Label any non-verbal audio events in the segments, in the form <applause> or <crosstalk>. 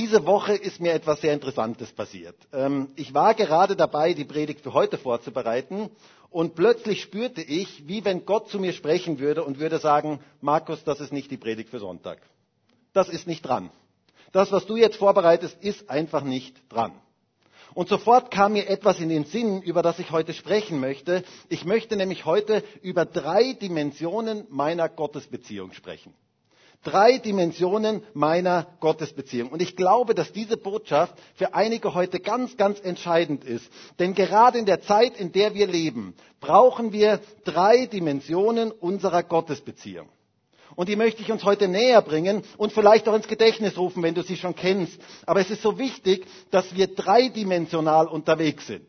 Diese Woche ist mir etwas sehr Interessantes passiert. Ähm, ich war gerade dabei, die Predigt für heute vorzubereiten und plötzlich spürte ich, wie wenn Gott zu mir sprechen würde und würde sagen, Markus, das ist nicht die Predigt für Sonntag. Das ist nicht dran. Das, was du jetzt vorbereitest, ist einfach nicht dran. Und sofort kam mir etwas in den Sinn, über das ich heute sprechen möchte. Ich möchte nämlich heute über drei Dimensionen meiner Gottesbeziehung sprechen drei Dimensionen meiner Gottesbeziehung. Und ich glaube, dass diese Botschaft für einige heute ganz, ganz entscheidend ist. Denn gerade in der Zeit, in der wir leben, brauchen wir drei Dimensionen unserer Gottesbeziehung. Und die möchte ich uns heute näher bringen und vielleicht auch ins Gedächtnis rufen, wenn du sie schon kennst. Aber es ist so wichtig, dass wir dreidimensional unterwegs sind.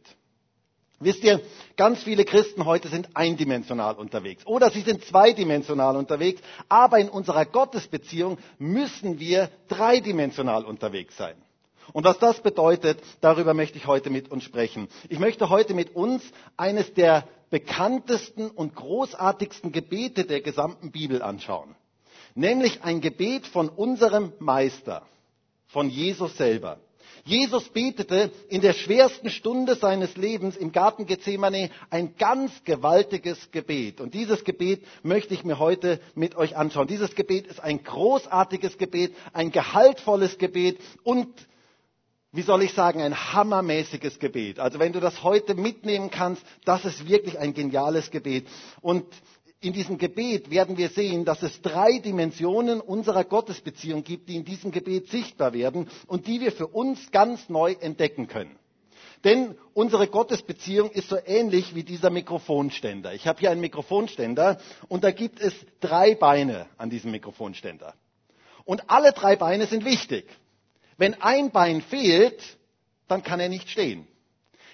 Wisst ihr, ganz viele Christen heute sind eindimensional unterwegs oder sie sind zweidimensional unterwegs, aber in unserer Gottesbeziehung müssen wir dreidimensional unterwegs sein. Und was das bedeutet, darüber möchte ich heute mit uns sprechen. Ich möchte heute mit uns eines der bekanntesten und großartigsten Gebete der gesamten Bibel anschauen. Nämlich ein Gebet von unserem Meister, von Jesus selber. Jesus betete in der schwersten Stunde seines Lebens im Garten Gethsemane ein ganz gewaltiges Gebet. Und dieses Gebet möchte ich mir heute mit euch anschauen. Dieses Gebet ist ein großartiges Gebet, ein gehaltvolles Gebet und wie soll ich sagen, ein hammermäßiges Gebet. Also wenn du das heute mitnehmen kannst, das ist wirklich ein geniales Gebet. Und in diesem Gebet werden wir sehen, dass es drei Dimensionen unserer Gottesbeziehung gibt, die in diesem Gebet sichtbar werden und die wir für uns ganz neu entdecken können. Denn unsere Gottesbeziehung ist so ähnlich wie dieser Mikrofonständer. Ich habe hier einen Mikrofonständer und da gibt es drei Beine an diesem Mikrofonständer. Und alle drei Beine sind wichtig. Wenn ein Bein fehlt, dann kann er nicht stehen.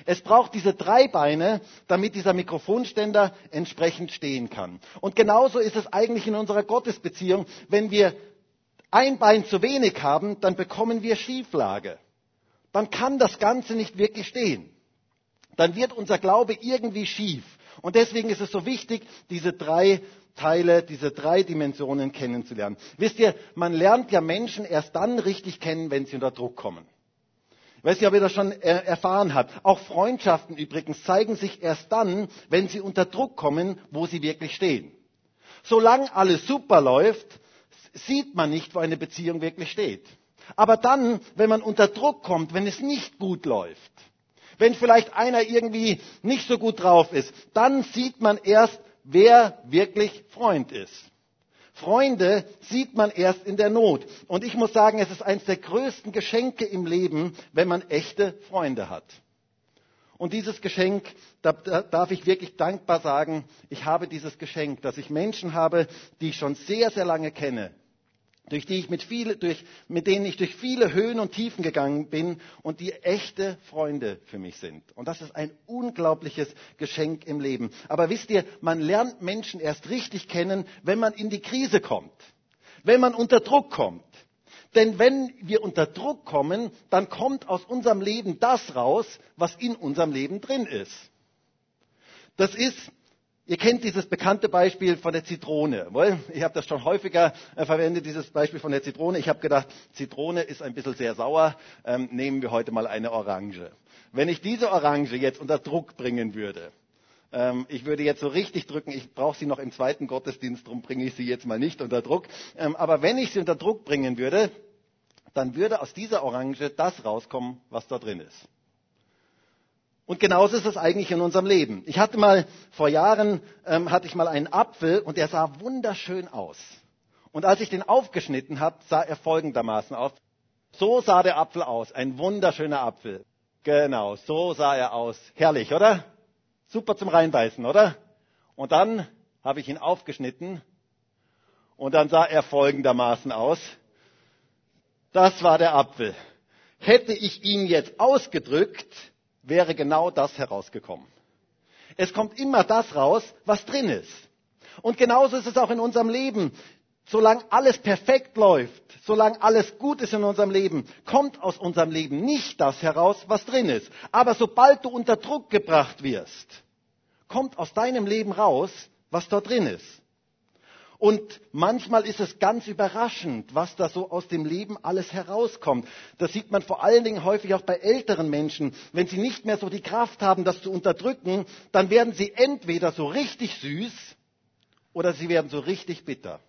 Es braucht diese drei Beine, damit dieser Mikrofonständer entsprechend stehen kann. Und genauso ist es eigentlich in unserer Gottesbeziehung. Wenn wir ein Bein zu wenig haben, dann bekommen wir Schieflage. Dann kann das Ganze nicht wirklich stehen. Dann wird unser Glaube irgendwie schief. Und deswegen ist es so wichtig, diese drei Teile, diese drei Dimensionen kennenzulernen. Wisst ihr, man lernt ja Menschen erst dann richtig kennen, wenn sie unter Druck kommen. Ich weiß nicht, ob ihr das schon erfahren habt. Auch Freundschaften übrigens zeigen sich erst dann, wenn sie unter Druck kommen, wo sie wirklich stehen. Solange alles super läuft, sieht man nicht, wo eine Beziehung wirklich steht. Aber dann, wenn man unter Druck kommt, wenn es nicht gut läuft, wenn vielleicht einer irgendwie nicht so gut drauf ist, dann sieht man erst, wer wirklich Freund ist. Freunde sieht man erst in der Not. Und ich muss sagen, es ist eines der größten Geschenke im Leben, wenn man echte Freunde hat. Und dieses Geschenk, da, da darf ich wirklich dankbar sagen, ich habe dieses Geschenk, dass ich Menschen habe, die ich schon sehr, sehr lange kenne, durch die ich mit, viele, durch, mit denen ich durch viele Höhen und Tiefen gegangen bin und die echte Freunde für mich sind. Und das ist ein unglaubliches Geschenk im Leben. Aber wisst ihr, man lernt Menschen erst richtig kennen, wenn man in die Krise kommt, wenn man unter Druck kommt. Denn wenn wir unter Druck kommen, dann kommt aus unserem Leben das raus, was in unserem Leben drin ist. Das ist Ihr kennt dieses bekannte Beispiel von der Zitrone. Ich habe das schon häufiger äh, verwendet, dieses Beispiel von der Zitrone. Ich habe gedacht, Zitrone ist ein bisschen sehr sauer. Ähm, nehmen wir heute mal eine Orange. Wenn ich diese Orange jetzt unter Druck bringen würde, ähm, ich würde jetzt so richtig drücken, ich brauche sie noch im zweiten Gottesdienst, darum bringe ich sie jetzt mal nicht unter Druck. Ähm, aber wenn ich sie unter Druck bringen würde, dann würde aus dieser Orange das rauskommen, was da drin ist. Und genauso ist es eigentlich in unserem Leben. Ich hatte mal vor Jahren ähm, hatte ich mal einen Apfel und der sah wunderschön aus. Und als ich den aufgeschnitten habe, sah er folgendermaßen aus. So sah der Apfel aus, ein wunderschöner Apfel. Genau, so sah er aus. Herrlich, oder? Super zum Reinbeißen, oder? Und dann habe ich ihn aufgeschnitten und dann sah er folgendermaßen aus. Das war der Apfel. Hätte ich ihn jetzt ausgedrückt, wäre genau das herausgekommen. Es kommt immer das raus, was drin ist. Und genauso ist es auch in unserem Leben. Solange alles perfekt läuft, solange alles gut ist in unserem Leben, kommt aus unserem Leben nicht das heraus, was drin ist. Aber sobald du unter Druck gebracht wirst, kommt aus deinem Leben raus, was dort drin ist. Und manchmal ist es ganz überraschend, was da so aus dem Leben alles herauskommt. Das sieht man vor allen Dingen häufig auch bei älteren Menschen. Wenn sie nicht mehr so die Kraft haben, das zu unterdrücken, dann werden sie entweder so richtig süß oder sie werden so richtig bitter.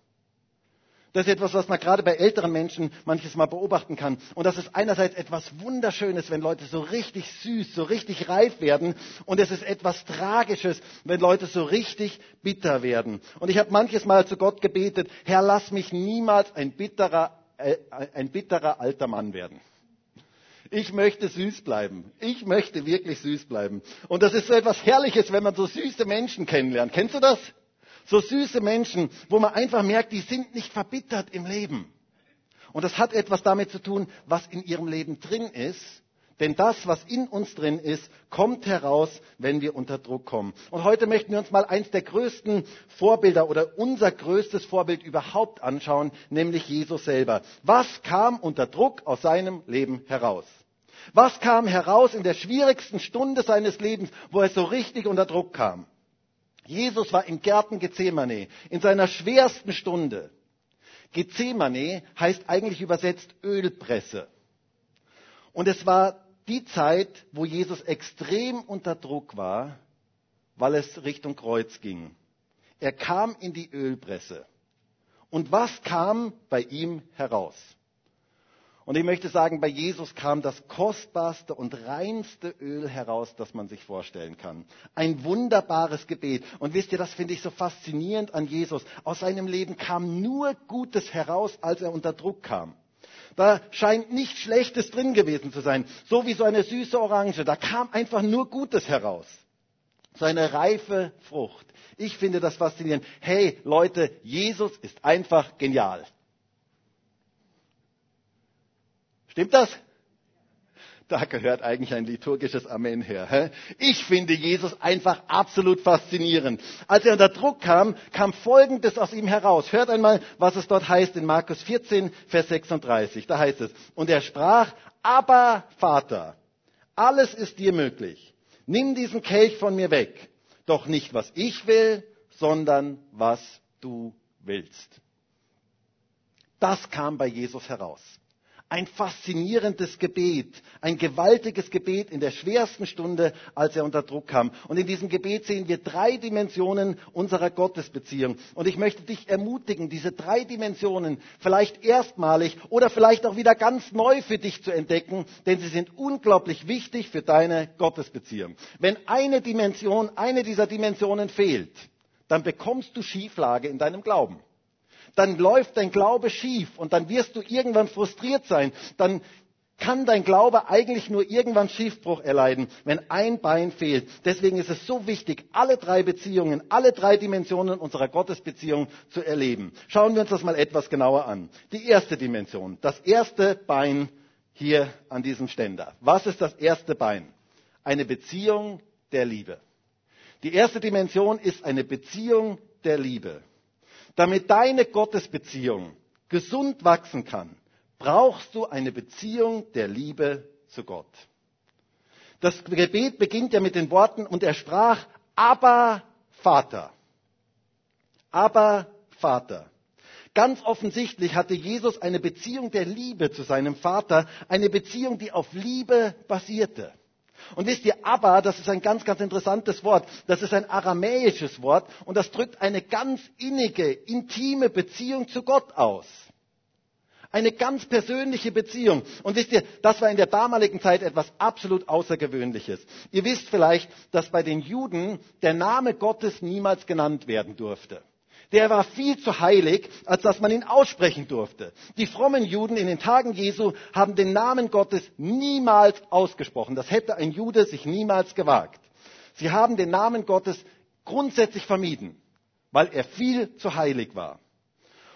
Das ist etwas, was man gerade bei älteren Menschen manches Mal beobachten kann. Und das ist einerseits etwas Wunderschönes, wenn Leute so richtig süß, so richtig reif werden. Und es ist etwas Tragisches, wenn Leute so richtig bitter werden. Und ich habe manches Mal zu Gott gebetet, Herr, lass mich niemals ein bitterer, äh, ein bitterer alter Mann werden. Ich möchte süß bleiben. Ich möchte wirklich süß bleiben. Und das ist so etwas Herrliches, wenn man so süße Menschen kennenlernt. Kennst du das? So süße Menschen, wo man einfach merkt, die sind nicht verbittert im Leben. Und das hat etwas damit zu tun, was in ihrem Leben drin ist. Denn das, was in uns drin ist, kommt heraus, wenn wir unter Druck kommen. Und heute möchten wir uns mal eins der größten Vorbilder oder unser größtes Vorbild überhaupt anschauen, nämlich Jesus selber. Was kam unter Druck aus seinem Leben heraus? Was kam heraus in der schwierigsten Stunde seines Lebens, wo er so richtig unter Druck kam? Jesus war im Garten Gethsemane, in seiner schwersten Stunde. Gethsemane heißt eigentlich übersetzt Ölpresse. Und es war die Zeit, wo Jesus extrem unter Druck war, weil es Richtung Kreuz ging. Er kam in die Ölpresse. Und was kam bei ihm heraus? Und ich möchte sagen, bei Jesus kam das kostbarste und reinste Öl heraus, das man sich vorstellen kann. Ein wunderbares Gebet. Und wisst ihr, das finde ich so faszinierend an Jesus. Aus seinem Leben kam nur Gutes heraus, als er unter Druck kam. Da scheint nichts Schlechtes drin gewesen zu sein. So wie so eine süße Orange. Da kam einfach nur Gutes heraus. So eine reife Frucht. Ich finde das faszinierend. Hey Leute, Jesus ist einfach genial. Stimmt das? Da gehört eigentlich ein liturgisches Amen her. Ich finde Jesus einfach absolut faszinierend. Als er unter Druck kam, kam Folgendes aus ihm heraus. Hört einmal, was es dort heißt in Markus 14, Vers 36. Da heißt es, und er sprach, aber Vater, alles ist dir möglich. Nimm diesen Kelch von mir weg. Doch nicht, was ich will, sondern was du willst. Das kam bei Jesus heraus. Ein faszinierendes Gebet, ein gewaltiges Gebet in der schwersten Stunde, als er unter Druck kam. Und in diesem Gebet sehen wir drei Dimensionen unserer Gottesbeziehung. Und ich möchte dich ermutigen, diese drei Dimensionen vielleicht erstmalig oder vielleicht auch wieder ganz neu für dich zu entdecken, denn sie sind unglaublich wichtig für deine Gottesbeziehung. Wenn eine Dimension, eine dieser Dimensionen fehlt, dann bekommst du Schieflage in deinem Glauben dann läuft dein Glaube schief und dann wirst du irgendwann frustriert sein. Dann kann dein Glaube eigentlich nur irgendwann Schiefbruch erleiden, wenn ein Bein fehlt. Deswegen ist es so wichtig, alle drei Beziehungen, alle drei Dimensionen unserer Gottesbeziehung zu erleben. Schauen wir uns das mal etwas genauer an. Die erste Dimension, das erste Bein hier an diesem Ständer. Was ist das erste Bein? Eine Beziehung der Liebe. Die erste Dimension ist eine Beziehung der Liebe. Damit deine Gottesbeziehung gesund wachsen kann, brauchst du eine Beziehung der Liebe zu Gott. Das Gebet beginnt ja mit den Worten, und er sprach, aber Vater. Aber Vater. Ganz offensichtlich hatte Jesus eine Beziehung der Liebe zu seinem Vater, eine Beziehung, die auf Liebe basierte. Und wisst ihr, Abba, das ist ein ganz, ganz interessantes Wort. Das ist ein aramäisches Wort und das drückt eine ganz innige, intime Beziehung zu Gott aus. Eine ganz persönliche Beziehung. Und wisst ihr, das war in der damaligen Zeit etwas absolut Außergewöhnliches. Ihr wisst vielleicht, dass bei den Juden der Name Gottes niemals genannt werden durfte der war viel zu heilig, als dass man ihn aussprechen durfte. Die frommen Juden in den Tagen Jesu haben den Namen Gottes niemals ausgesprochen. Das hätte ein Jude sich niemals gewagt. Sie haben den Namen Gottes grundsätzlich vermieden, weil er viel zu heilig war.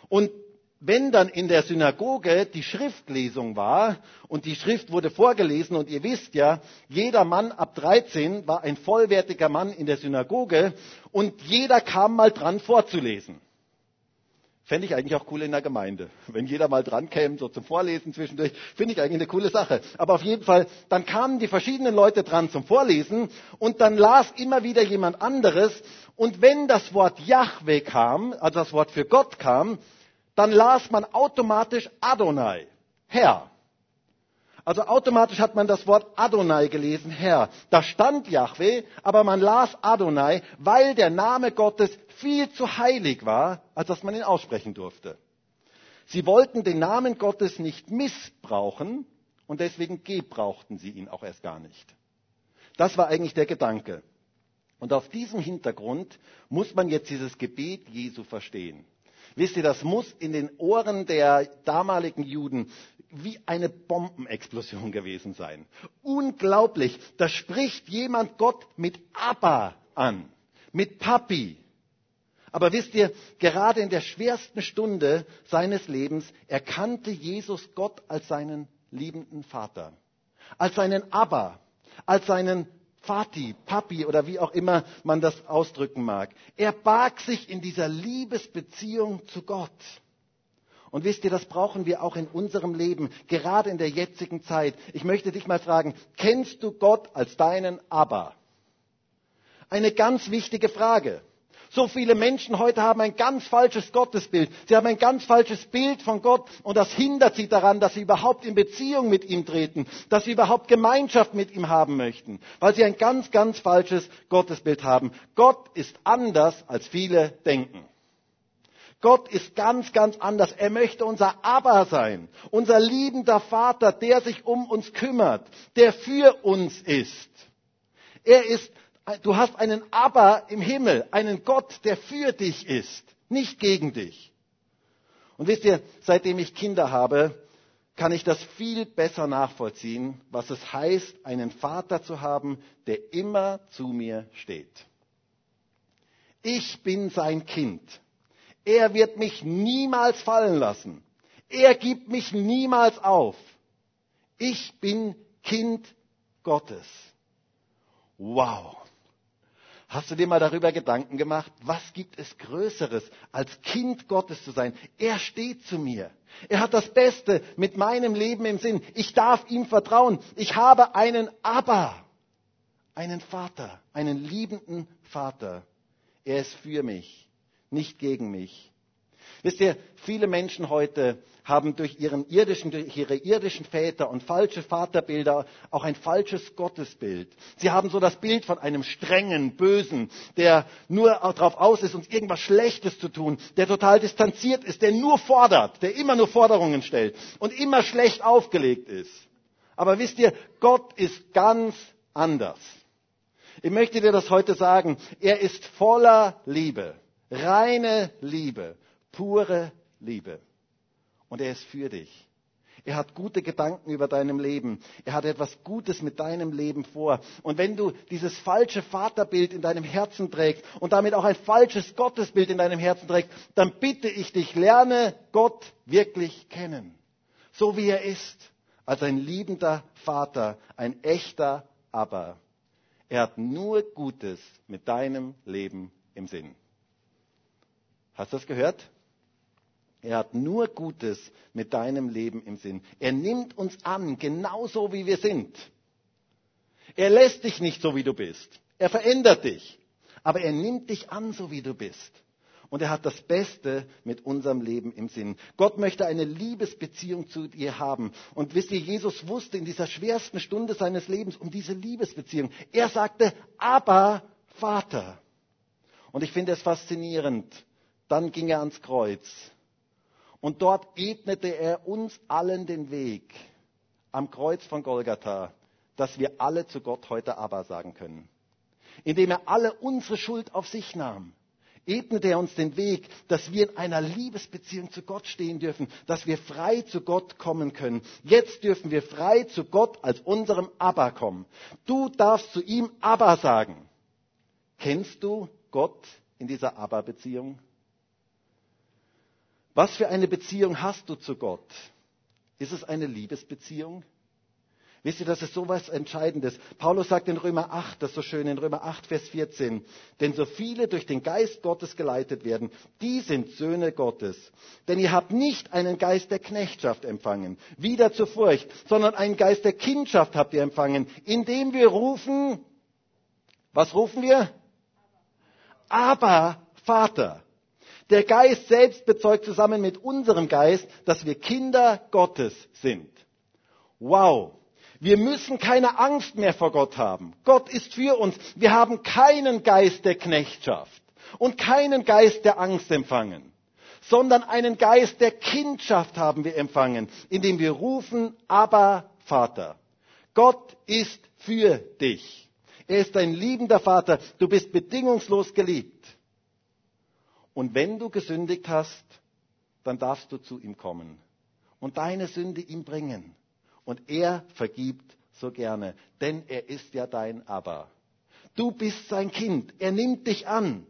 Und wenn dann in der Synagoge die Schriftlesung war und die Schrift wurde vorgelesen und ihr wisst ja, jeder Mann ab 13 war ein vollwertiger Mann in der Synagoge und jeder kam mal dran vorzulesen. Fände ich eigentlich auch cool in der Gemeinde. Wenn jeder mal dran käme, so zum Vorlesen zwischendurch, finde ich eigentlich eine coole Sache. Aber auf jeden Fall, dann kamen die verschiedenen Leute dran zum Vorlesen und dann las immer wieder jemand anderes Und wenn das Wort Yahweh kam, also das Wort für Gott kam, dann las man automatisch Adonai, Herr. Also automatisch hat man das Wort Adonai gelesen, Herr. Da stand Yahweh, aber man las Adonai, weil der Name Gottes viel zu heilig war, als dass man ihn aussprechen durfte. Sie wollten den Namen Gottes nicht missbrauchen und deswegen gebrauchten sie ihn auch erst gar nicht. Das war eigentlich der Gedanke. Und auf diesem Hintergrund muss man jetzt dieses Gebet Jesu verstehen. Wisst ihr, das muss in den Ohren der damaligen Juden wie eine Bombenexplosion gewesen sein. Unglaublich. Da spricht jemand Gott mit Abba an, mit Papi. Aber wisst ihr, gerade in der schwersten Stunde seines Lebens erkannte Jesus Gott als seinen liebenden Vater, als seinen Abba, als seinen Vati, Papi oder wie auch immer man das ausdrücken mag. Er barg sich in dieser Liebesbeziehung zu Gott. Und wisst ihr, das brauchen wir auch in unserem Leben, gerade in der jetzigen Zeit. Ich möchte dich mal fragen, kennst du Gott als deinen Abba? Eine ganz wichtige Frage. So viele Menschen heute haben ein ganz falsches Gottesbild. Sie haben ein ganz falsches Bild von Gott und das hindert sie daran, dass sie überhaupt in Beziehung mit ihm treten, dass sie überhaupt Gemeinschaft mit ihm haben möchten, weil sie ein ganz, ganz falsches Gottesbild haben. Gott ist anders, als viele denken. Gott ist ganz, ganz anders. Er möchte unser Aber sein, unser liebender Vater, der sich um uns kümmert, der für uns ist. Er ist Du hast einen Aber im Himmel, einen Gott, der für dich ist, nicht gegen dich. Und wisst ihr, seitdem ich Kinder habe, kann ich das viel besser nachvollziehen, was es heißt, einen Vater zu haben, der immer zu mir steht. Ich bin sein Kind. Er wird mich niemals fallen lassen. Er gibt mich niemals auf. Ich bin Kind Gottes. Wow. Hast du dir mal darüber Gedanken gemacht, was gibt es Größeres, als Kind Gottes zu sein? Er steht zu mir. Er hat das Beste mit meinem Leben im Sinn. Ich darf ihm vertrauen. Ich habe einen Abba, einen Vater, einen liebenden Vater. Er ist für mich, nicht gegen mich. Wisst ihr, viele Menschen heute haben durch, ihren irdischen, durch ihre irdischen Väter und falsche Vaterbilder auch ein falsches Gottesbild. Sie haben so das Bild von einem strengen, bösen, der nur darauf aus ist, uns irgendwas Schlechtes zu tun, der total distanziert ist, der nur fordert, der immer nur Forderungen stellt und immer schlecht aufgelegt ist. Aber wisst ihr, Gott ist ganz anders. Ich möchte dir das heute sagen. Er ist voller Liebe, reine Liebe pure Liebe. Und er ist für dich. Er hat gute Gedanken über deinem Leben. Er hat etwas Gutes mit deinem Leben vor. Und wenn du dieses falsche Vaterbild in deinem Herzen trägst und damit auch ein falsches Gottesbild in deinem Herzen trägst, dann bitte ich dich, lerne Gott wirklich kennen. So wie er ist. Als ein liebender Vater, ein echter Aber. Er hat nur Gutes mit deinem Leben im Sinn. Hast du das gehört? Er hat nur Gutes mit deinem Leben im Sinn. Er nimmt uns an, genauso wie wir sind. Er lässt dich nicht so, wie du bist. Er verändert dich. Aber er nimmt dich an, so wie du bist. Und er hat das Beste mit unserem Leben im Sinn. Gott möchte eine Liebesbeziehung zu dir haben. Und wisst ihr, Jesus wusste in dieser schwersten Stunde seines Lebens um diese Liebesbeziehung. Er sagte, aber Vater. Und ich finde es faszinierend. Dann ging er ans Kreuz und dort ebnete er uns allen den Weg am Kreuz von Golgatha, dass wir alle zu Gott heute Aber sagen können. Indem er alle unsere Schuld auf sich nahm, ebnete er uns den Weg, dass wir in einer Liebesbeziehung zu Gott stehen dürfen, dass wir frei zu Gott kommen können. Jetzt dürfen wir frei zu Gott als unserem Abba kommen. Du darfst zu ihm Abba sagen. Kennst du Gott in dieser Abba-Beziehung? Was für eine Beziehung hast du zu Gott? Ist es eine Liebesbeziehung? Wisst ihr, das ist so was Entscheidendes. Paulus sagt in Römer 8, das ist so schön, in Römer 8, Vers 14, denn so viele durch den Geist Gottes geleitet werden, die sind Söhne Gottes. Denn ihr habt nicht einen Geist der Knechtschaft empfangen, wieder zur Furcht, sondern einen Geist der Kindschaft habt ihr empfangen, indem wir rufen, was rufen wir? aber Vater. Der Geist selbst bezeugt zusammen mit unserem Geist, dass wir Kinder Gottes sind. Wow. Wir müssen keine Angst mehr vor Gott haben. Gott ist für uns. Wir haben keinen Geist der Knechtschaft und keinen Geist der Angst empfangen, sondern einen Geist der Kindschaft haben wir empfangen, indem wir rufen, aber Vater. Gott ist für dich. Er ist ein liebender Vater. Du bist bedingungslos geliebt. Und wenn du gesündigt hast, dann darfst du zu ihm kommen und deine Sünde ihm bringen. Und er vergibt so gerne, denn er ist ja dein Aber. Du bist sein Kind, er nimmt dich an.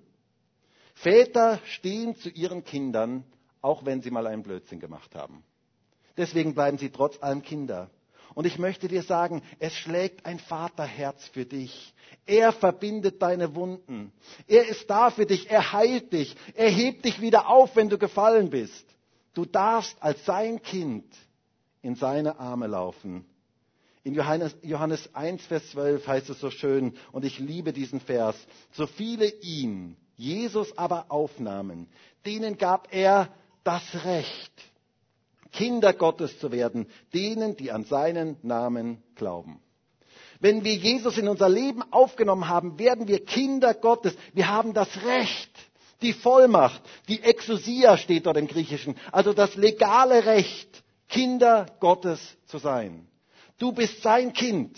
Väter stehen zu ihren Kindern, auch wenn sie mal einen Blödsinn gemacht haben. Deswegen bleiben sie trotz allem Kinder. Und ich möchte dir sagen, es schlägt ein Vaterherz für dich. Er verbindet deine Wunden. Er ist da für dich. Er heilt dich. Er hebt dich wieder auf, wenn du gefallen bist. Du darfst als sein Kind in seine Arme laufen. In Johannes, Johannes 1, Vers 12 heißt es so schön, und ich liebe diesen Vers, so viele ihn, Jesus aber aufnahmen, denen gab er das Recht, Kinder Gottes zu werden, denen, die an seinen Namen glauben. Wenn wir Jesus in unser Leben aufgenommen haben, werden wir Kinder Gottes. Wir haben das Recht, die Vollmacht, die Exousia steht dort im Griechischen, also das legale Recht, Kinder Gottes zu sein. Du bist sein Kind.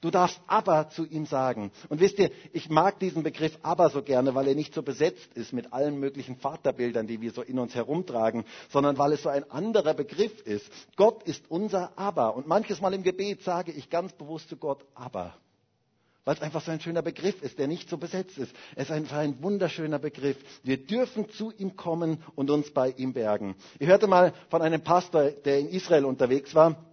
Du darfst aber zu ihm sagen. Und wisst ihr, ich mag diesen Begriff aber so gerne, weil er nicht so besetzt ist mit allen möglichen Vaterbildern, die wir so in uns herumtragen, sondern weil es so ein anderer Begriff ist. Gott ist unser aber. Und manches Mal im Gebet sage ich ganz bewusst zu Gott aber. Weil es einfach so ein schöner Begriff ist, der nicht so besetzt ist. Es ist einfach ein wunderschöner Begriff. Wir dürfen zu ihm kommen und uns bei ihm bergen. Ich hörte mal von einem Pastor, der in Israel unterwegs war.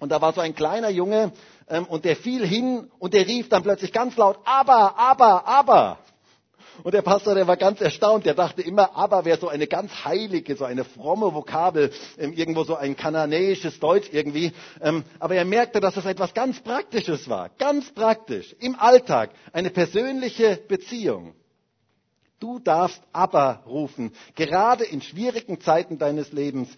Und da war so ein kleiner Junge ähm, und der fiel hin und der rief dann plötzlich ganz laut, aber, aber, aber. Und der Pastor, der war ganz erstaunt, der dachte immer, aber wäre so eine ganz heilige, so eine fromme Vokabel, ähm, irgendwo so ein kananäisches Deutsch irgendwie. Ähm, aber er merkte, dass es etwas ganz Praktisches war, ganz praktisch, im Alltag, eine persönliche Beziehung. Du darfst aber rufen, gerade in schwierigen Zeiten deines Lebens,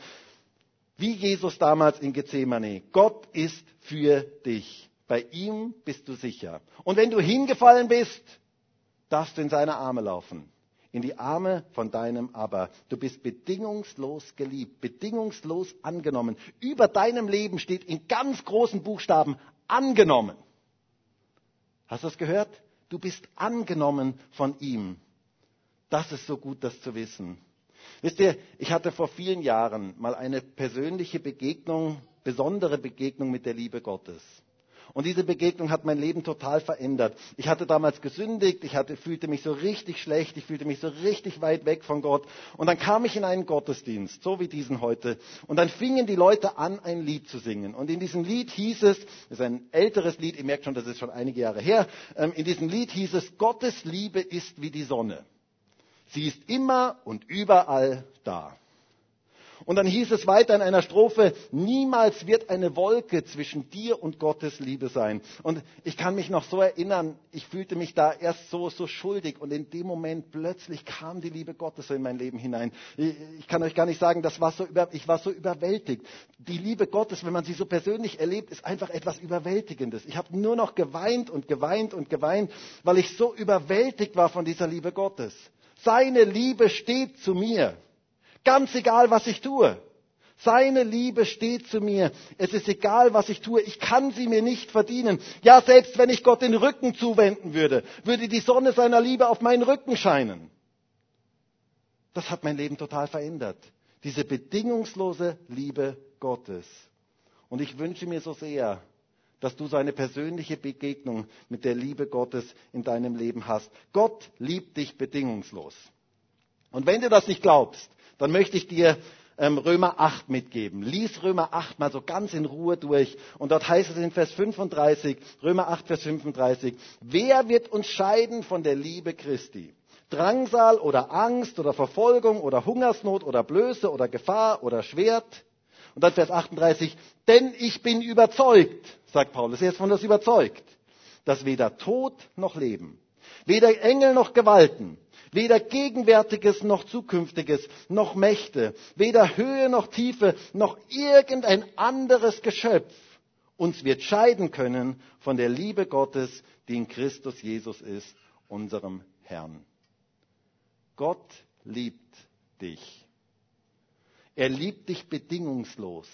wie Jesus damals in Gethsemane. Gott ist für dich. Bei ihm bist du sicher. Und wenn du hingefallen bist, darfst du in seine Arme laufen. In die Arme von deinem Aber. Du bist bedingungslos geliebt, bedingungslos angenommen. Über deinem Leben steht in ganz großen Buchstaben angenommen. Hast du das gehört? Du bist angenommen von ihm. Das ist so gut, das zu wissen. Wisst ihr, ich hatte vor vielen Jahren mal eine persönliche Begegnung, besondere Begegnung mit der Liebe Gottes. Und diese Begegnung hat mein Leben total verändert. Ich hatte damals gesündigt, ich hatte, fühlte mich so richtig schlecht, ich fühlte mich so richtig weit weg von Gott. Und dann kam ich in einen Gottesdienst, so wie diesen heute. Und dann fingen die Leute an, ein Lied zu singen. Und in diesem Lied hieß es, das ist ein älteres Lied, ihr merkt schon, das ist schon einige Jahre her, ähm, in diesem Lied hieß es, Gottes Liebe ist wie die Sonne. Sie ist immer und überall da. Und dann hieß es weiter in einer Strophe, niemals wird eine Wolke zwischen dir und Gottes Liebe sein. Und ich kann mich noch so erinnern, ich fühlte mich da erst so, so schuldig und in dem Moment plötzlich kam die Liebe Gottes in mein Leben hinein. Ich kann euch gar nicht sagen, das war so über, ich war so überwältigt. Die Liebe Gottes, wenn man sie so persönlich erlebt, ist einfach etwas Überwältigendes. Ich habe nur noch geweint und geweint und geweint, weil ich so überwältigt war von dieser Liebe Gottes. Seine Liebe steht zu mir. Ganz egal, was ich tue. Seine Liebe steht zu mir. Es ist egal, was ich tue. Ich kann sie mir nicht verdienen. Ja, selbst wenn ich Gott den Rücken zuwenden würde, würde die Sonne seiner Liebe auf meinen Rücken scheinen. Das hat mein Leben total verändert. Diese bedingungslose Liebe Gottes. Und ich wünsche mir so sehr, dass du so eine persönliche Begegnung mit der Liebe Gottes in deinem Leben hast. Gott liebt dich bedingungslos. Und wenn du das nicht glaubst, dann möchte ich dir ähm, Römer 8 mitgeben. Lies Römer 8 mal so ganz in Ruhe durch. Und dort heißt es in Vers 35, Römer 8, Vers 35, wer wird uns scheiden von der Liebe Christi? Drangsal oder Angst oder Verfolgung oder Hungersnot oder Blöße oder Gefahr oder Schwert? Und dann Vers 38, denn ich bin überzeugt, sagt Paulus, er ist von das überzeugt, dass weder Tod noch Leben, weder Engel noch Gewalten, Weder Gegenwärtiges noch Zukünftiges noch Mächte, weder Höhe noch Tiefe noch irgendein anderes Geschöpf uns wird scheiden können von der Liebe Gottes, die in Christus Jesus ist, unserem Herrn. Gott liebt dich. Er liebt dich bedingungslos.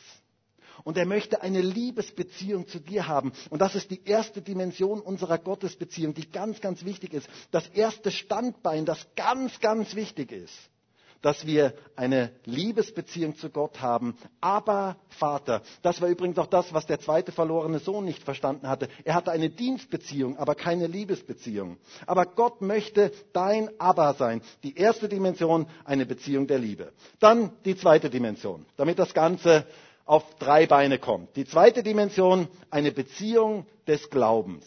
Und er möchte eine Liebesbeziehung zu dir haben. Und das ist die erste Dimension unserer Gottesbeziehung, die ganz, ganz wichtig ist. Das erste Standbein, das ganz, ganz wichtig ist dass wir eine Liebesbeziehung zu Gott haben. Aber Vater, das war übrigens auch das, was der zweite verlorene Sohn nicht verstanden hatte. Er hatte eine Dienstbeziehung, aber keine Liebesbeziehung. Aber Gott möchte dein Aber sein. Die erste Dimension, eine Beziehung der Liebe. Dann die zweite Dimension, damit das Ganze auf drei Beine kommt. Die zweite Dimension, eine Beziehung des Glaubens.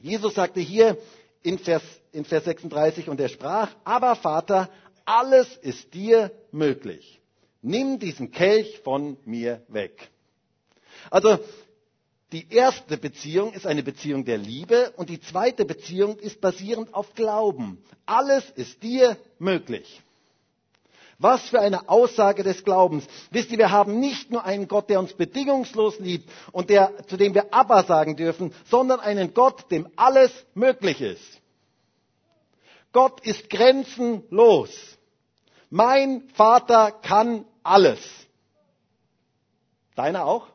Jesus sagte hier in Vers, in Vers 36, und er sprach, aber Vater, alles ist dir möglich. Nimm diesen Kelch von mir weg. Also die erste Beziehung ist eine Beziehung der Liebe und die zweite Beziehung ist basierend auf Glauben. Alles ist dir möglich. Was für eine Aussage des Glaubens. Wisst ihr, wir haben nicht nur einen Gott, der uns bedingungslos liebt und der, zu dem wir Abba sagen dürfen, sondern einen Gott, dem alles möglich ist. Gott ist grenzenlos. Mein Vater kann alles. Deiner auch?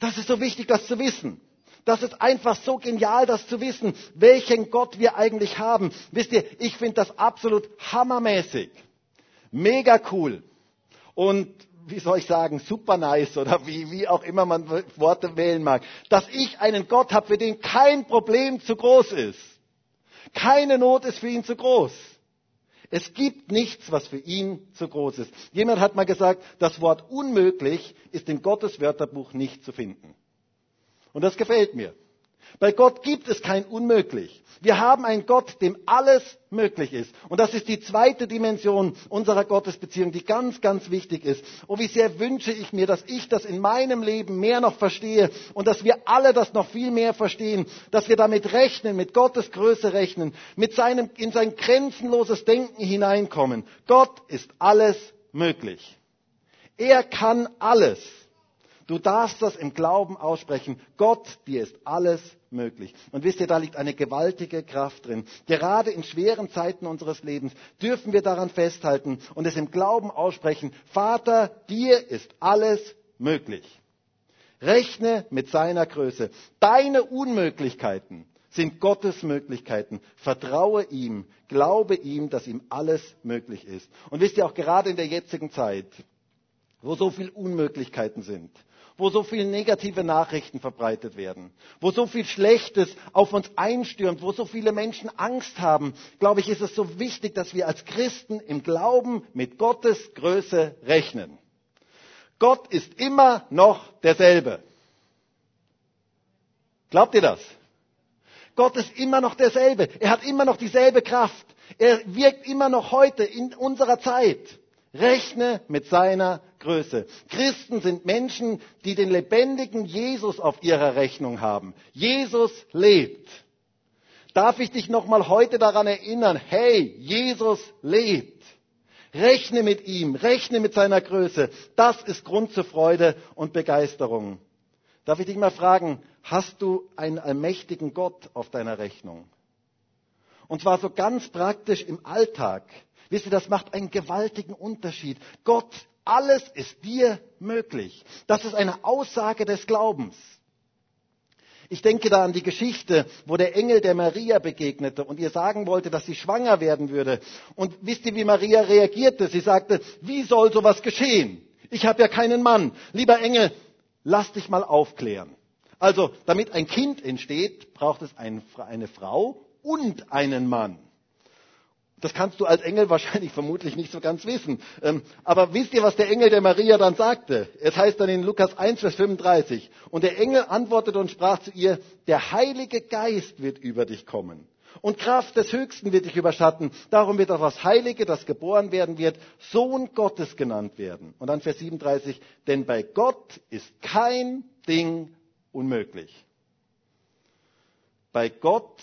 Das ist so wichtig, das zu wissen. Das ist einfach so genial, das zu wissen, welchen Gott wir eigentlich haben. Wisst ihr, ich finde das absolut hammermäßig. Mega cool. Und wie soll ich sagen, super nice oder wie, wie auch immer man Worte wählen mag, dass ich einen Gott habe, für den kein Problem zu groß ist. Keine Not ist für ihn zu groß. Es gibt nichts, was für ihn zu groß ist. Jemand hat mal gesagt, das Wort unmöglich ist in Gottes Wörterbuch nicht zu finden. Und das gefällt mir. Bei Gott gibt es kein Unmöglich. Wir haben einen Gott, dem alles möglich ist. Und das ist die zweite Dimension unserer Gottesbeziehung, die ganz, ganz wichtig ist. Oh, wie sehr wünsche ich mir, dass ich das in meinem Leben mehr noch verstehe und dass wir alle das noch viel mehr verstehen, dass wir damit rechnen, mit Gottes Größe rechnen, mit seinem, in sein grenzenloses Denken hineinkommen. Gott ist alles möglich. Er kann alles. Du darfst das im Glauben aussprechen. Gott, dir ist alles möglich. Und wisst ihr, da liegt eine gewaltige Kraft drin. Gerade in schweren Zeiten unseres Lebens dürfen wir daran festhalten und es im Glauben aussprechen. Vater, dir ist alles möglich. Rechne mit seiner Größe. Deine Unmöglichkeiten sind Gottes Möglichkeiten. Vertraue ihm, glaube ihm, dass ihm alles möglich ist. Und wisst ihr auch gerade in der jetzigen Zeit, wo so viele Unmöglichkeiten sind, wo so viele negative Nachrichten verbreitet werden, wo so viel Schlechtes auf uns einstürmt, wo so viele Menschen Angst haben, glaube ich, ist es so wichtig, dass wir als Christen im Glauben mit Gottes Größe rechnen. Gott ist immer noch derselbe. Glaubt ihr das? Gott ist immer noch derselbe. Er hat immer noch dieselbe Kraft. Er wirkt immer noch heute in unserer Zeit. Rechne mit seiner Größe. Christen sind Menschen, die den lebendigen Jesus auf ihrer Rechnung haben. Jesus lebt. Darf ich dich nochmal heute daran erinnern, hey, Jesus lebt. Rechne mit ihm, rechne mit seiner Größe. Das ist Grund zur Freude und Begeisterung. Darf ich dich mal fragen, hast du einen allmächtigen Gott auf deiner Rechnung? Und zwar so ganz praktisch im Alltag. Wisst ihr, das macht einen gewaltigen Unterschied. Gott, alles ist dir möglich. Das ist eine Aussage des Glaubens. Ich denke da an die Geschichte, wo der Engel der Maria begegnete und ihr sagen wollte, dass sie schwanger werden würde. Und wisst ihr, wie Maria reagierte? Sie sagte, wie soll sowas geschehen? Ich habe ja keinen Mann. Lieber Engel, lass dich mal aufklären. Also, damit ein Kind entsteht, braucht es eine Frau und einen Mann. Das kannst du als Engel wahrscheinlich <laughs> vermutlich nicht so ganz wissen. Ähm, aber wisst ihr, was der Engel der Maria dann sagte? Es heißt dann in Lukas 1, Vers 35. Und der Engel antwortete und sprach zu ihr, der Heilige Geist wird über dich kommen. Und Kraft des Höchsten wird dich überschatten. Darum wird auch das Heilige, das geboren werden wird, Sohn Gottes genannt werden. Und dann Vers 37. Denn bei Gott ist kein Ding unmöglich. Bei Gott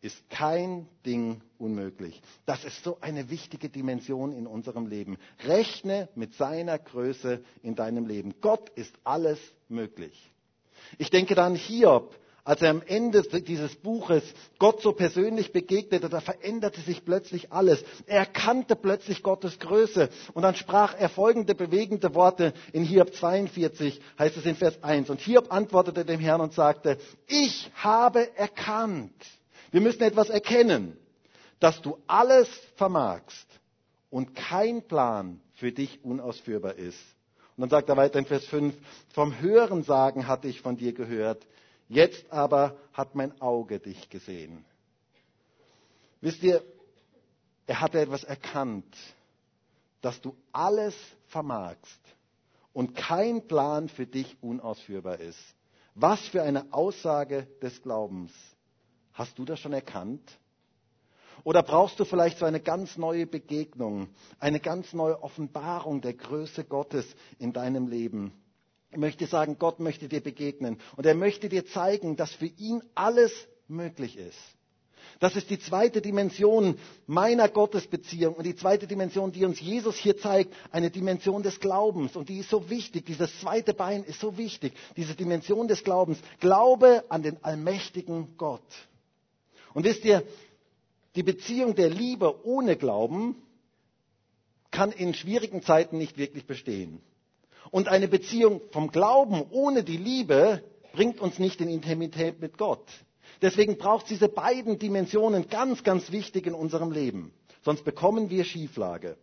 ist kein Ding unmöglich. Das ist so eine wichtige Dimension in unserem Leben. Rechne mit seiner Größe in deinem Leben. Gott ist alles möglich. Ich denke dann Hiob, als er am Ende dieses Buches Gott so persönlich begegnete, da veränderte sich plötzlich alles. Er erkannte plötzlich Gottes Größe. Und dann sprach er folgende bewegende Worte in Hiob 42, heißt es in Vers 1. Und Hiob antwortete dem Herrn und sagte, ich habe erkannt wir müssen etwas erkennen, dass du alles vermagst und kein Plan für dich unausführbar ist. Und dann sagt er weiter in Vers 5, vom Hörensagen hatte ich von dir gehört, jetzt aber hat mein Auge dich gesehen. Wisst ihr, er hatte etwas erkannt, dass du alles vermagst und kein Plan für dich unausführbar ist. Was für eine Aussage des Glaubens. Hast du das schon erkannt? Oder brauchst du vielleicht so eine ganz neue Begegnung, eine ganz neue Offenbarung der Größe Gottes in deinem Leben? Ich möchte sagen, Gott möchte dir begegnen und er möchte dir zeigen, dass für ihn alles möglich ist. Das ist die zweite Dimension meiner Gottesbeziehung und die zweite Dimension, die uns Jesus hier zeigt, eine Dimension des Glaubens. Und die ist so wichtig. Dieses zweite Bein ist so wichtig. Diese Dimension des Glaubens. Glaube an den allmächtigen Gott. Und wisst ihr, die Beziehung der Liebe ohne Glauben kann in schwierigen Zeiten nicht wirklich bestehen. Und eine Beziehung vom Glauben ohne die Liebe bringt uns nicht in Intimität mit Gott. Deswegen braucht es diese beiden Dimensionen ganz, ganz wichtig in unserem Leben. Sonst bekommen wir Schieflage.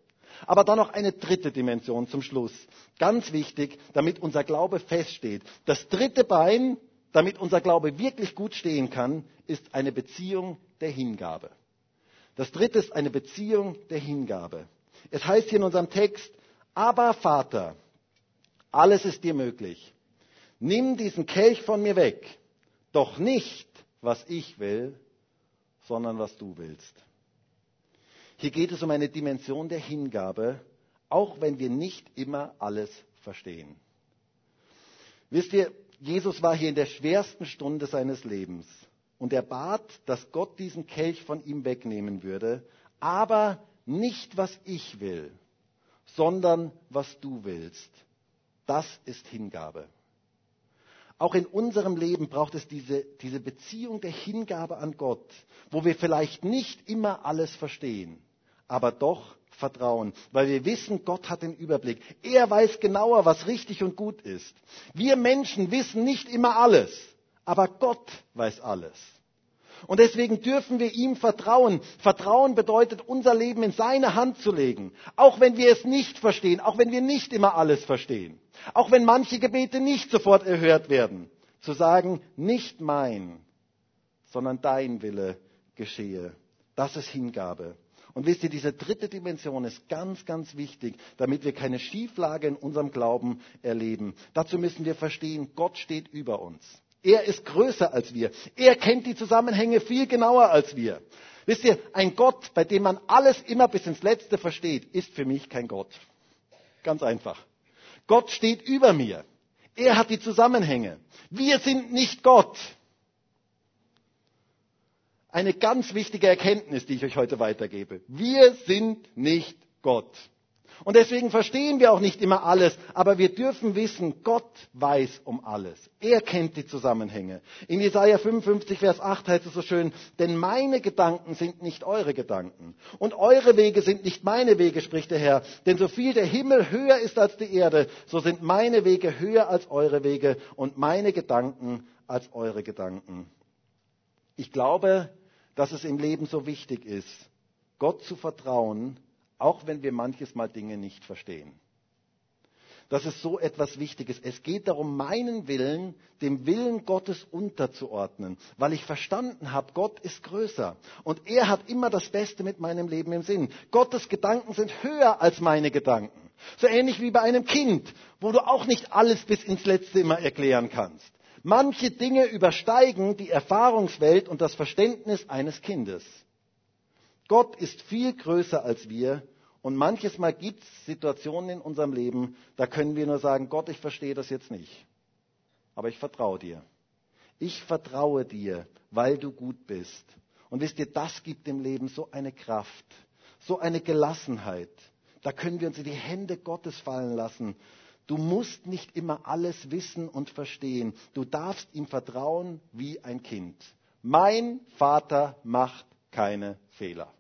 Aber dann noch eine dritte Dimension zum Schluss. Ganz wichtig, damit unser Glaube feststeht. Das dritte Bein damit unser Glaube wirklich gut stehen kann, ist eine Beziehung der Hingabe. Das dritte ist eine Beziehung der Hingabe. Es heißt hier in unserem Text, aber Vater, alles ist dir möglich. Nimm diesen Kelch von mir weg, doch nicht, was ich will, sondern was du willst. Hier geht es um eine Dimension der Hingabe, auch wenn wir nicht immer alles verstehen. Wisst ihr, Jesus war hier in der schwersten Stunde seines Lebens und er bat, dass Gott diesen Kelch von ihm wegnehmen würde, aber nicht was ich will, sondern was du willst. Das ist Hingabe. Auch in unserem Leben braucht es diese, diese Beziehung der Hingabe an Gott, wo wir vielleicht nicht immer alles verstehen, aber doch vertrauen, weil wir wissen, Gott hat den Überblick. Er weiß genauer, was richtig und gut ist. Wir Menschen wissen nicht immer alles, aber Gott weiß alles. Und deswegen dürfen wir ihm vertrauen. Vertrauen bedeutet, unser Leben in seine Hand zu legen. Auch wenn wir es nicht verstehen, auch wenn wir nicht immer alles verstehen. Auch wenn manche Gebete nicht sofort erhört werden. Zu sagen, nicht mein, sondern dein Wille geschehe. Das ist Hingabe. Und wisst ihr, diese dritte Dimension ist ganz, ganz wichtig, damit wir keine Schieflage in unserem Glauben erleben. Dazu müssen wir verstehen, Gott steht über uns. Er ist größer als wir. Er kennt die Zusammenhänge viel genauer als wir. Wisst ihr, ein Gott, bei dem man alles immer bis ins Letzte versteht, ist für mich kein Gott. Ganz einfach. Gott steht über mir. Er hat die Zusammenhänge. Wir sind nicht Gott eine ganz wichtige Erkenntnis, die ich euch heute weitergebe. Wir sind nicht Gott. Und deswegen verstehen wir auch nicht immer alles, aber wir dürfen wissen, Gott weiß um alles. Er kennt die Zusammenhänge. In Jesaja 55, Vers 8 heißt es so schön, denn meine Gedanken sind nicht eure Gedanken und eure Wege sind nicht meine Wege, spricht der Herr. Denn so viel der Himmel höher ist als die Erde, so sind meine Wege höher als eure Wege und meine Gedanken als eure Gedanken. Ich glaube, dass es im Leben so wichtig ist, Gott zu vertrauen, auch wenn wir manches Mal Dinge nicht verstehen. Das ist so etwas Wichtiges. Es geht darum, meinen Willen dem Willen Gottes unterzuordnen, weil ich verstanden habe, Gott ist größer und er hat immer das Beste mit meinem Leben im Sinn. Gottes Gedanken sind höher als meine Gedanken. So ähnlich wie bei einem Kind, wo du auch nicht alles bis ins Letzte immer erklären kannst. Manche Dinge übersteigen die Erfahrungswelt und das Verständnis eines Kindes. Gott ist viel größer als wir und manches Mal gibt es Situationen in unserem Leben, da können wir nur sagen, Gott, ich verstehe das jetzt nicht, aber ich vertraue dir. Ich vertraue dir, weil du gut bist. Und wisst ihr, das gibt dem Leben so eine Kraft, so eine Gelassenheit. Da können wir uns in die Hände Gottes fallen lassen. Du musst nicht immer alles wissen und verstehen. Du darfst ihm vertrauen wie ein Kind. Mein Vater macht keine Fehler.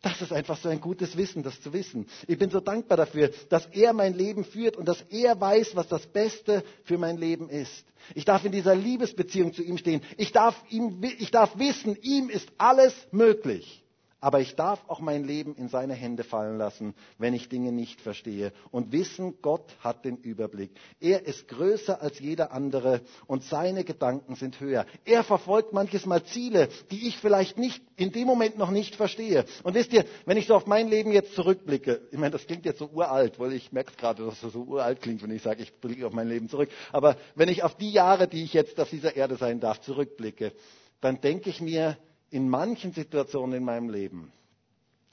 Das ist einfach so ein gutes Wissen, das zu wissen. Ich bin so dankbar dafür, dass er mein Leben führt und dass er weiß, was das Beste für mein Leben ist. Ich darf in dieser Liebesbeziehung zu ihm stehen. Ich darf, ihm, ich darf wissen, ihm ist alles möglich. Aber ich darf auch mein Leben in seine Hände fallen lassen, wenn ich Dinge nicht verstehe. Und wissen, Gott hat den Überblick. Er ist größer als jeder andere und seine Gedanken sind höher. Er verfolgt manches Mal Ziele, die ich vielleicht nicht, in dem Moment noch nicht verstehe. Und wisst ihr, wenn ich so auf mein Leben jetzt zurückblicke, ich meine, das klingt jetzt so uralt, weil ich merke gerade, dass das so uralt klingt, wenn ich sage, ich blicke auf mein Leben zurück. Aber wenn ich auf die Jahre, die ich jetzt auf dieser Erde sein darf, zurückblicke, dann denke ich mir, in manchen Situationen in meinem Leben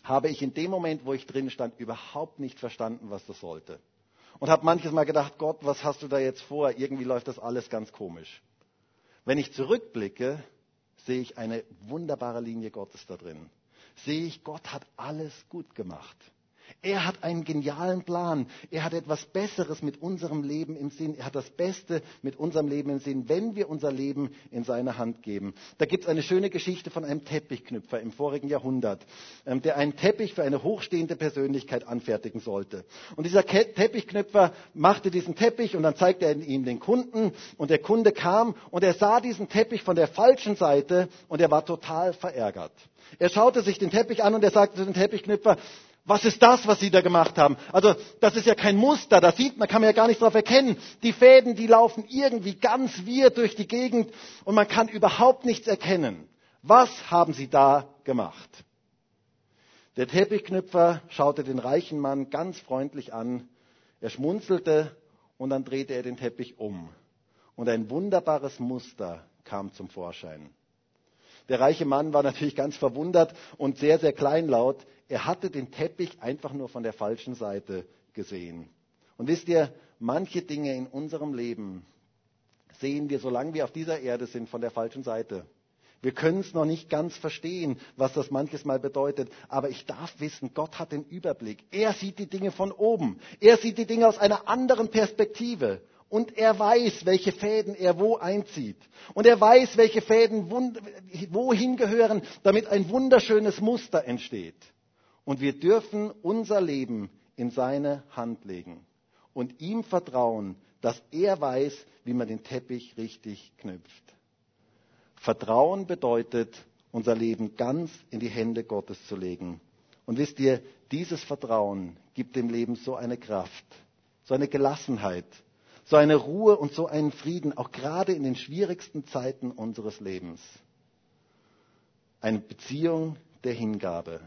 habe ich in dem Moment, wo ich drin stand, überhaupt nicht verstanden, was das sollte. Und habe manches Mal gedacht, Gott, was hast du da jetzt vor? Irgendwie läuft das alles ganz komisch. Wenn ich zurückblicke, sehe ich eine wunderbare Linie Gottes da drin. Sehe ich, Gott hat alles gut gemacht. Er hat einen genialen Plan. Er hat etwas Besseres mit unserem Leben im Sinn. Er hat das Beste mit unserem Leben im Sinn, wenn wir unser Leben in seine Hand geben. Da gibt es eine schöne Geschichte von einem Teppichknüpfer im vorigen Jahrhundert, ähm, der einen Teppich für eine hochstehende Persönlichkeit anfertigen sollte. Und dieser Teppichknüpfer machte diesen Teppich und dann zeigte er ihn den Kunden und der Kunde kam und er sah diesen Teppich von der falschen Seite und er war total verärgert. Er schaute sich den Teppich an und er sagte zu dem Teppichknüpfer, was ist das, was Sie da gemacht haben? Also, das ist ja kein Muster, da sieht man, kann man ja gar nicht drauf erkennen. Die Fäden, die laufen irgendwie ganz wir durch die Gegend und man kann überhaupt nichts erkennen. Was haben Sie da gemacht? Der Teppichknüpfer schaute den reichen Mann ganz freundlich an. Er schmunzelte und dann drehte er den Teppich um. Und ein wunderbares Muster kam zum Vorschein. Der reiche Mann war natürlich ganz verwundert und sehr, sehr kleinlaut. Er hatte den Teppich einfach nur von der falschen Seite gesehen. Und wisst ihr, manche Dinge in unserem Leben sehen wir, solange wir auf dieser Erde sind, von der falschen Seite. Wir können es noch nicht ganz verstehen, was das manches Mal bedeutet. Aber ich darf wissen, Gott hat den Überblick. Er sieht die Dinge von oben. Er sieht die Dinge aus einer anderen Perspektive. Und er weiß, welche Fäden er wo einzieht. Und er weiß, welche Fäden wohin gehören, damit ein wunderschönes Muster entsteht. Und wir dürfen unser Leben in seine Hand legen und ihm vertrauen, dass er weiß, wie man den Teppich richtig knüpft. Vertrauen bedeutet, unser Leben ganz in die Hände Gottes zu legen. Und wisst ihr, dieses Vertrauen gibt dem Leben so eine Kraft, so eine Gelassenheit, so eine Ruhe und so einen Frieden, auch gerade in den schwierigsten Zeiten unseres Lebens. Eine Beziehung der Hingabe.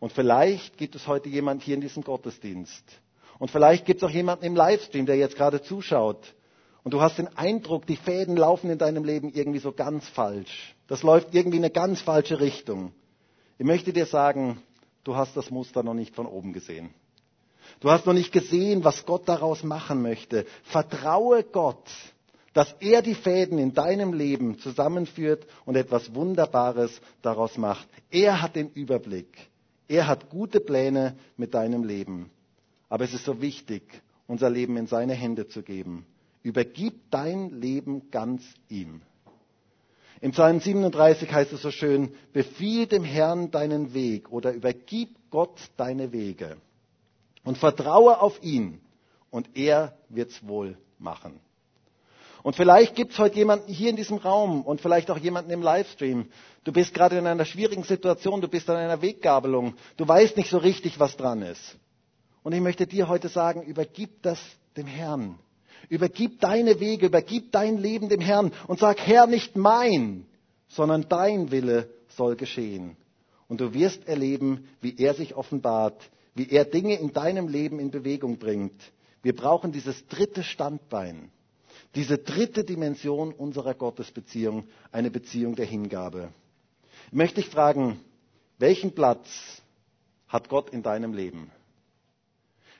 Und vielleicht gibt es heute jemand hier in diesem Gottesdienst. Und vielleicht gibt es auch jemanden im Livestream, der jetzt gerade zuschaut. Und du hast den Eindruck, die Fäden laufen in deinem Leben irgendwie so ganz falsch. Das läuft irgendwie in eine ganz falsche Richtung. Ich möchte dir sagen, du hast das Muster noch nicht von oben gesehen. Du hast noch nicht gesehen, was Gott daraus machen möchte. Vertraue Gott, dass er die Fäden in deinem Leben zusammenführt und etwas Wunderbares daraus macht. Er hat den Überblick. Er hat gute Pläne mit deinem Leben. Aber es ist so wichtig, unser Leben in seine Hände zu geben. Übergib dein Leben ganz ihm. Im Psalm 37 heißt es so schön, befiehl dem Herrn deinen Weg oder übergib Gott deine Wege und vertraue auf ihn und er wird's wohl machen. Und vielleicht gibt es heute jemanden hier in diesem Raum und vielleicht auch jemanden im Livestream. Du bist gerade in einer schwierigen Situation, du bist an einer Weggabelung, du weißt nicht so richtig, was dran ist. Und ich möchte dir heute sagen, übergib das dem Herrn. Übergib deine Wege, übergib dein Leben dem Herrn und sag, Herr, nicht mein, sondern dein Wille soll geschehen. Und du wirst erleben, wie er sich offenbart, wie er Dinge in deinem Leben in Bewegung bringt. Wir brauchen dieses dritte Standbein. Diese dritte Dimension unserer Gottesbeziehung, eine Beziehung der Hingabe. Ich möchte dich fragen, welchen Platz hat Gott in deinem Leben?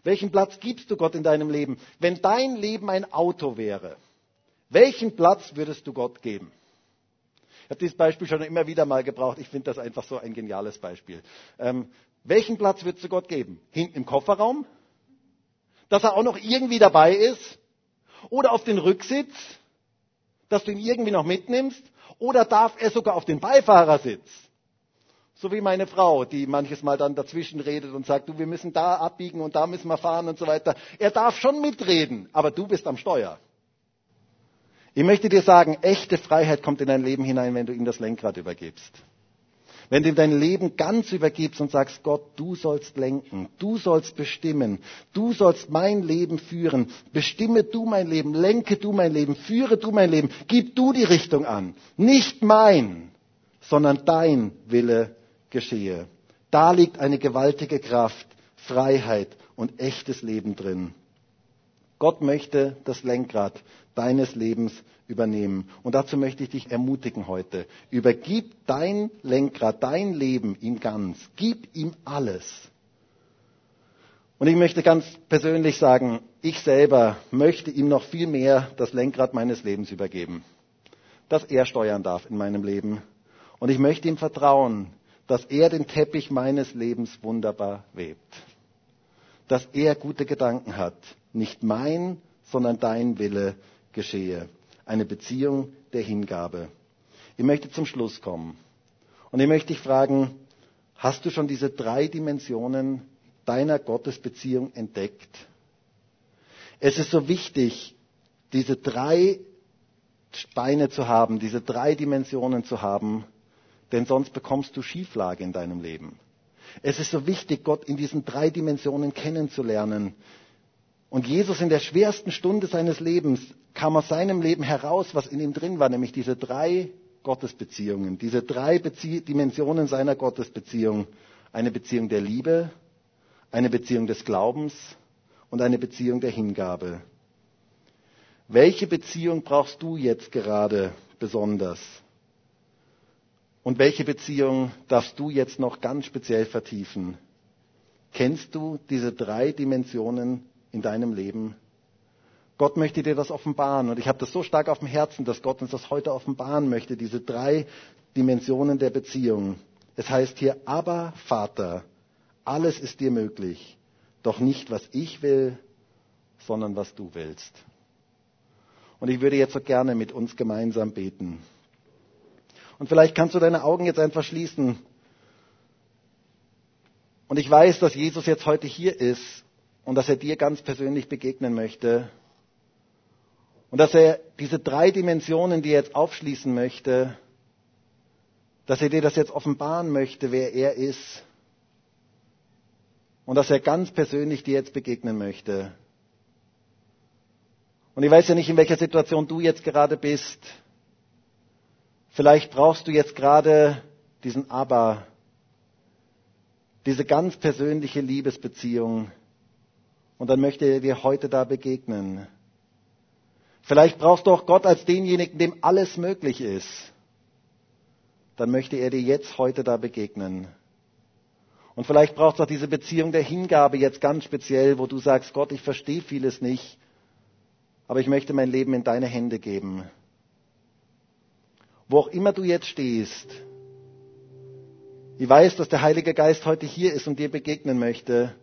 Welchen Platz gibst du Gott in deinem Leben? Wenn dein Leben ein Auto wäre, welchen Platz würdest du Gott geben? Ich habe dieses Beispiel schon immer wieder mal gebraucht. Ich finde das einfach so ein geniales Beispiel. Ähm, welchen Platz würdest du Gott geben? Hinten im Kofferraum? Dass er auch noch irgendwie dabei ist? Oder auf den Rücksitz? Dass du ihn irgendwie noch mitnimmst? Oder darf er sogar auf den Beifahrersitz? So wie meine Frau, die manches Mal dann dazwischen redet und sagt, du, wir müssen da abbiegen und da müssen wir fahren und so weiter. Er darf schon mitreden, aber du bist am Steuer. Ich möchte dir sagen, echte Freiheit kommt in dein Leben hinein, wenn du ihm das Lenkrad übergibst. Wenn du dein Leben ganz übergibst und sagst, Gott, du sollst lenken, du sollst bestimmen, du sollst mein Leben führen, bestimme du mein Leben, lenke du mein Leben, führe du mein Leben, gib du die Richtung an. Nicht mein, sondern dein Wille geschehe. Da liegt eine gewaltige Kraft, Freiheit und echtes Leben drin. Gott möchte das Lenkrad deines Lebens übernehmen. Und dazu möchte ich dich ermutigen heute. Übergib dein Lenkrad, dein Leben ihm ganz. Gib ihm alles. Und ich möchte ganz persönlich sagen, ich selber möchte ihm noch viel mehr das Lenkrad meines Lebens übergeben. Dass er steuern darf in meinem Leben. Und ich möchte ihm vertrauen, dass er den Teppich meines Lebens wunderbar webt. Dass er gute Gedanken hat. Nicht mein, sondern dein Wille geschehe. Eine Beziehung der Hingabe. Ich möchte zum Schluss kommen. Und ich möchte dich fragen, hast du schon diese drei Dimensionen deiner Gottesbeziehung entdeckt? Es ist so wichtig, diese drei Beine zu haben, diese drei Dimensionen zu haben, denn sonst bekommst du Schieflage in deinem Leben. Es ist so wichtig, Gott in diesen drei Dimensionen kennenzulernen. Und Jesus in der schwersten Stunde seines Lebens kam aus seinem Leben heraus, was in ihm drin war, nämlich diese drei Gottesbeziehungen, diese drei Bezie Dimensionen seiner Gottesbeziehung. Eine Beziehung der Liebe, eine Beziehung des Glaubens und eine Beziehung der Hingabe. Welche Beziehung brauchst du jetzt gerade besonders? Und welche Beziehung darfst du jetzt noch ganz speziell vertiefen? Kennst du diese drei Dimensionen in deinem Leben? Gott möchte dir das offenbaren und ich habe das so stark auf dem Herzen, dass Gott uns das heute offenbaren möchte, diese drei Dimensionen der Beziehung. Es heißt hier, aber Vater, alles ist dir möglich, doch nicht was ich will, sondern was du willst. Und ich würde jetzt so gerne mit uns gemeinsam beten. Und vielleicht kannst du deine Augen jetzt einfach schließen. Und ich weiß, dass Jesus jetzt heute hier ist und dass er dir ganz persönlich begegnen möchte. Und dass er diese drei Dimensionen, die er jetzt aufschließen möchte, dass er dir das jetzt offenbaren möchte, wer er ist. Und dass er ganz persönlich dir jetzt begegnen möchte. Und ich weiß ja nicht, in welcher Situation du jetzt gerade bist. Vielleicht brauchst du jetzt gerade diesen Aber, diese ganz persönliche Liebesbeziehung. Und dann möchte er dir heute da begegnen. Vielleicht brauchst du auch Gott als denjenigen, dem alles möglich ist. Dann möchte er dir jetzt heute da begegnen. Und vielleicht brauchst du auch diese Beziehung der Hingabe jetzt ganz speziell, wo du sagst, Gott, ich verstehe vieles nicht, aber ich möchte mein Leben in deine Hände geben wo auch immer du jetzt stehst. Ich weiß, dass der Heilige Geist heute hier ist und dir begegnen möchte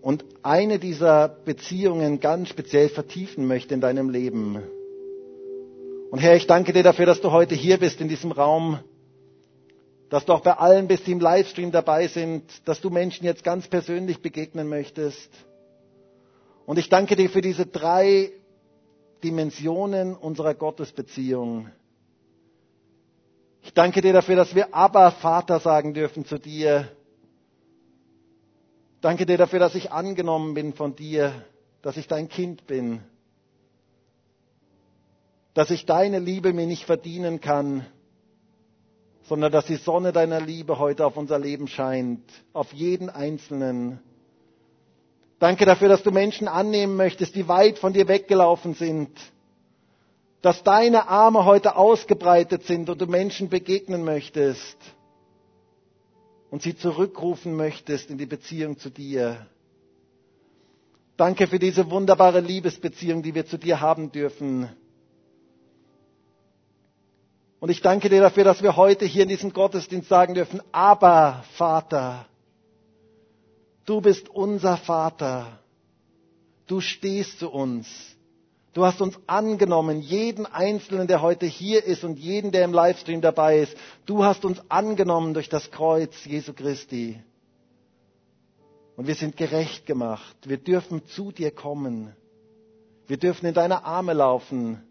und eine dieser Beziehungen ganz speziell vertiefen möchte in deinem Leben. Und Herr, ich danke dir dafür, dass du heute hier bist in diesem Raum, dass du auch bei allen bist, die im Livestream dabei sind, dass du Menschen jetzt ganz persönlich begegnen möchtest. Und ich danke dir für diese drei Dimensionen unserer Gottesbeziehung. Ich danke dir dafür, dass wir aber Vater sagen dürfen zu dir. Danke dir dafür, dass ich angenommen bin von dir, dass ich dein Kind bin, dass ich deine Liebe mir nicht verdienen kann, sondern dass die Sonne deiner Liebe heute auf unser Leben scheint, auf jeden Einzelnen. Danke dafür, dass du Menschen annehmen möchtest, die weit von dir weggelaufen sind. Dass deine Arme heute ausgebreitet sind und du Menschen begegnen möchtest und sie zurückrufen möchtest in die Beziehung zu dir. Danke für diese wunderbare Liebesbeziehung, die wir zu dir haben dürfen. Und ich danke dir dafür, dass wir heute hier in diesem Gottesdienst sagen dürfen, aber Vater, du bist unser Vater. Du stehst zu uns. Du hast uns angenommen, jeden Einzelnen, der heute hier ist und jeden, der im Livestream dabei ist. Du hast uns angenommen durch das Kreuz Jesu Christi. Und wir sind gerecht gemacht. Wir dürfen zu dir kommen. Wir dürfen in deine Arme laufen.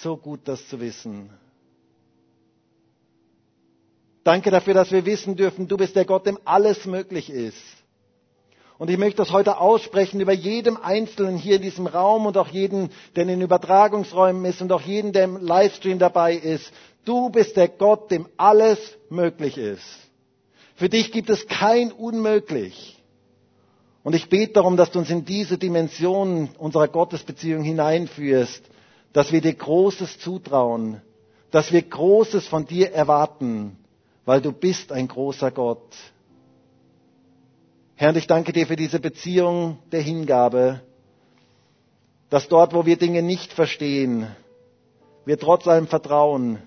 So gut, das zu wissen. Danke dafür, dass wir wissen dürfen, du bist der Gott, dem alles möglich ist. Und ich möchte das heute aussprechen über jedem Einzelnen hier in diesem Raum und auch jeden, der in den Übertragungsräumen ist und auch jeden, der im Livestream dabei ist. Du bist der Gott, dem alles möglich ist. Für dich gibt es kein Unmöglich. Und ich bete darum, dass du uns in diese Dimension unserer Gottesbeziehung hineinführst, dass wir dir Großes zutrauen, dass wir Großes von dir erwarten, weil du bist ein großer Gott. Herr, ich danke dir für diese Beziehung der Hingabe, dass dort, wo wir Dinge nicht verstehen, wir trotz allem vertrauen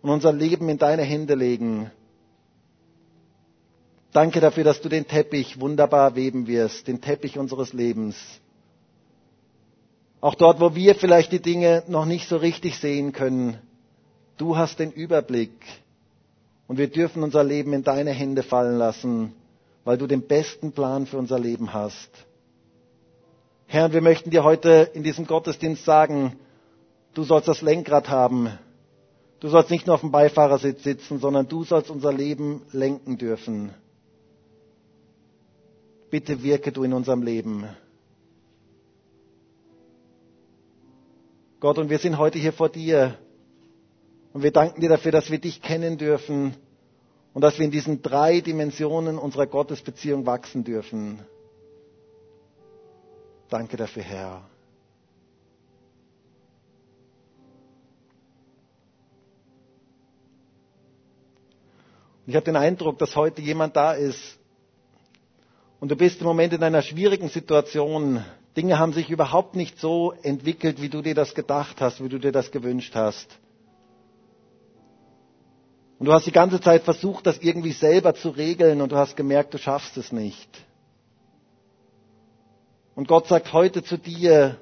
und unser Leben in deine Hände legen. Danke dafür, dass du den Teppich wunderbar weben wirst, den Teppich unseres Lebens. Auch dort, wo wir vielleicht die Dinge noch nicht so richtig sehen können, du hast den Überblick und wir dürfen unser Leben in deine Hände fallen lassen weil du den besten Plan für unser Leben hast. Herr, wir möchten dir heute in diesem Gottesdienst sagen, du sollst das Lenkrad haben. Du sollst nicht nur auf dem Beifahrersitz sitzen, sondern du sollst unser Leben lenken dürfen. Bitte wirke du in unserem Leben. Gott, und wir sind heute hier vor dir. Und wir danken dir dafür, dass wir dich kennen dürfen und dass wir in diesen drei Dimensionen unserer Gottesbeziehung wachsen dürfen. Danke dafür, Herr. Ich habe den Eindruck, dass heute jemand da ist und du bist im Moment in einer schwierigen Situation. Dinge haben sich überhaupt nicht so entwickelt, wie du dir das gedacht hast, wie du dir das gewünscht hast. Und du hast die ganze Zeit versucht, das irgendwie selber zu regeln und du hast gemerkt, du schaffst es nicht. Und Gott sagt heute zu dir,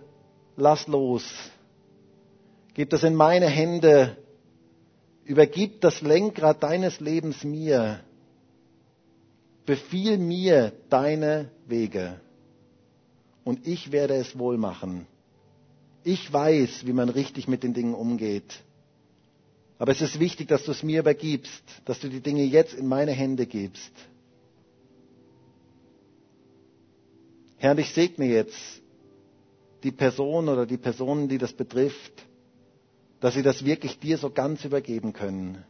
lass los. Gib das in meine Hände. Übergib das Lenkrad deines Lebens mir. Befiehl mir deine Wege. Und ich werde es wohl machen. Ich weiß, wie man richtig mit den Dingen umgeht. Aber es ist wichtig, dass du es mir übergibst, dass du die Dinge jetzt in meine Hände gibst. Herr, ich segne jetzt die Person oder die Personen, die das betrifft, dass sie das wirklich dir so ganz übergeben können.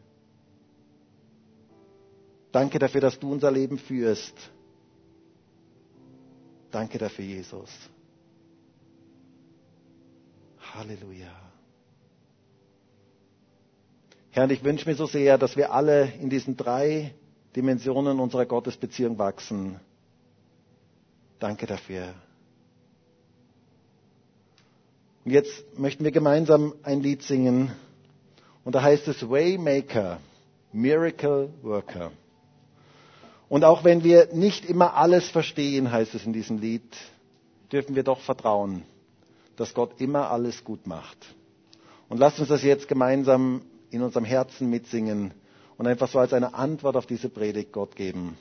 Danke dafür, dass du unser Leben führst. Danke dafür, Jesus. Halleluja. Herr, ich wünsche mir so sehr, dass wir alle in diesen drei Dimensionen unserer Gottesbeziehung wachsen. Danke dafür. Und jetzt möchten wir gemeinsam ein Lied singen. Und da heißt es Waymaker, Miracle Worker. Und auch wenn wir nicht immer alles verstehen, heißt es in diesem Lied, dürfen wir doch vertrauen, dass Gott immer alles gut macht. Und lasst uns das jetzt gemeinsam in unserem Herzen mitsingen und einfach so als eine Antwort auf diese Predigt Gott geben.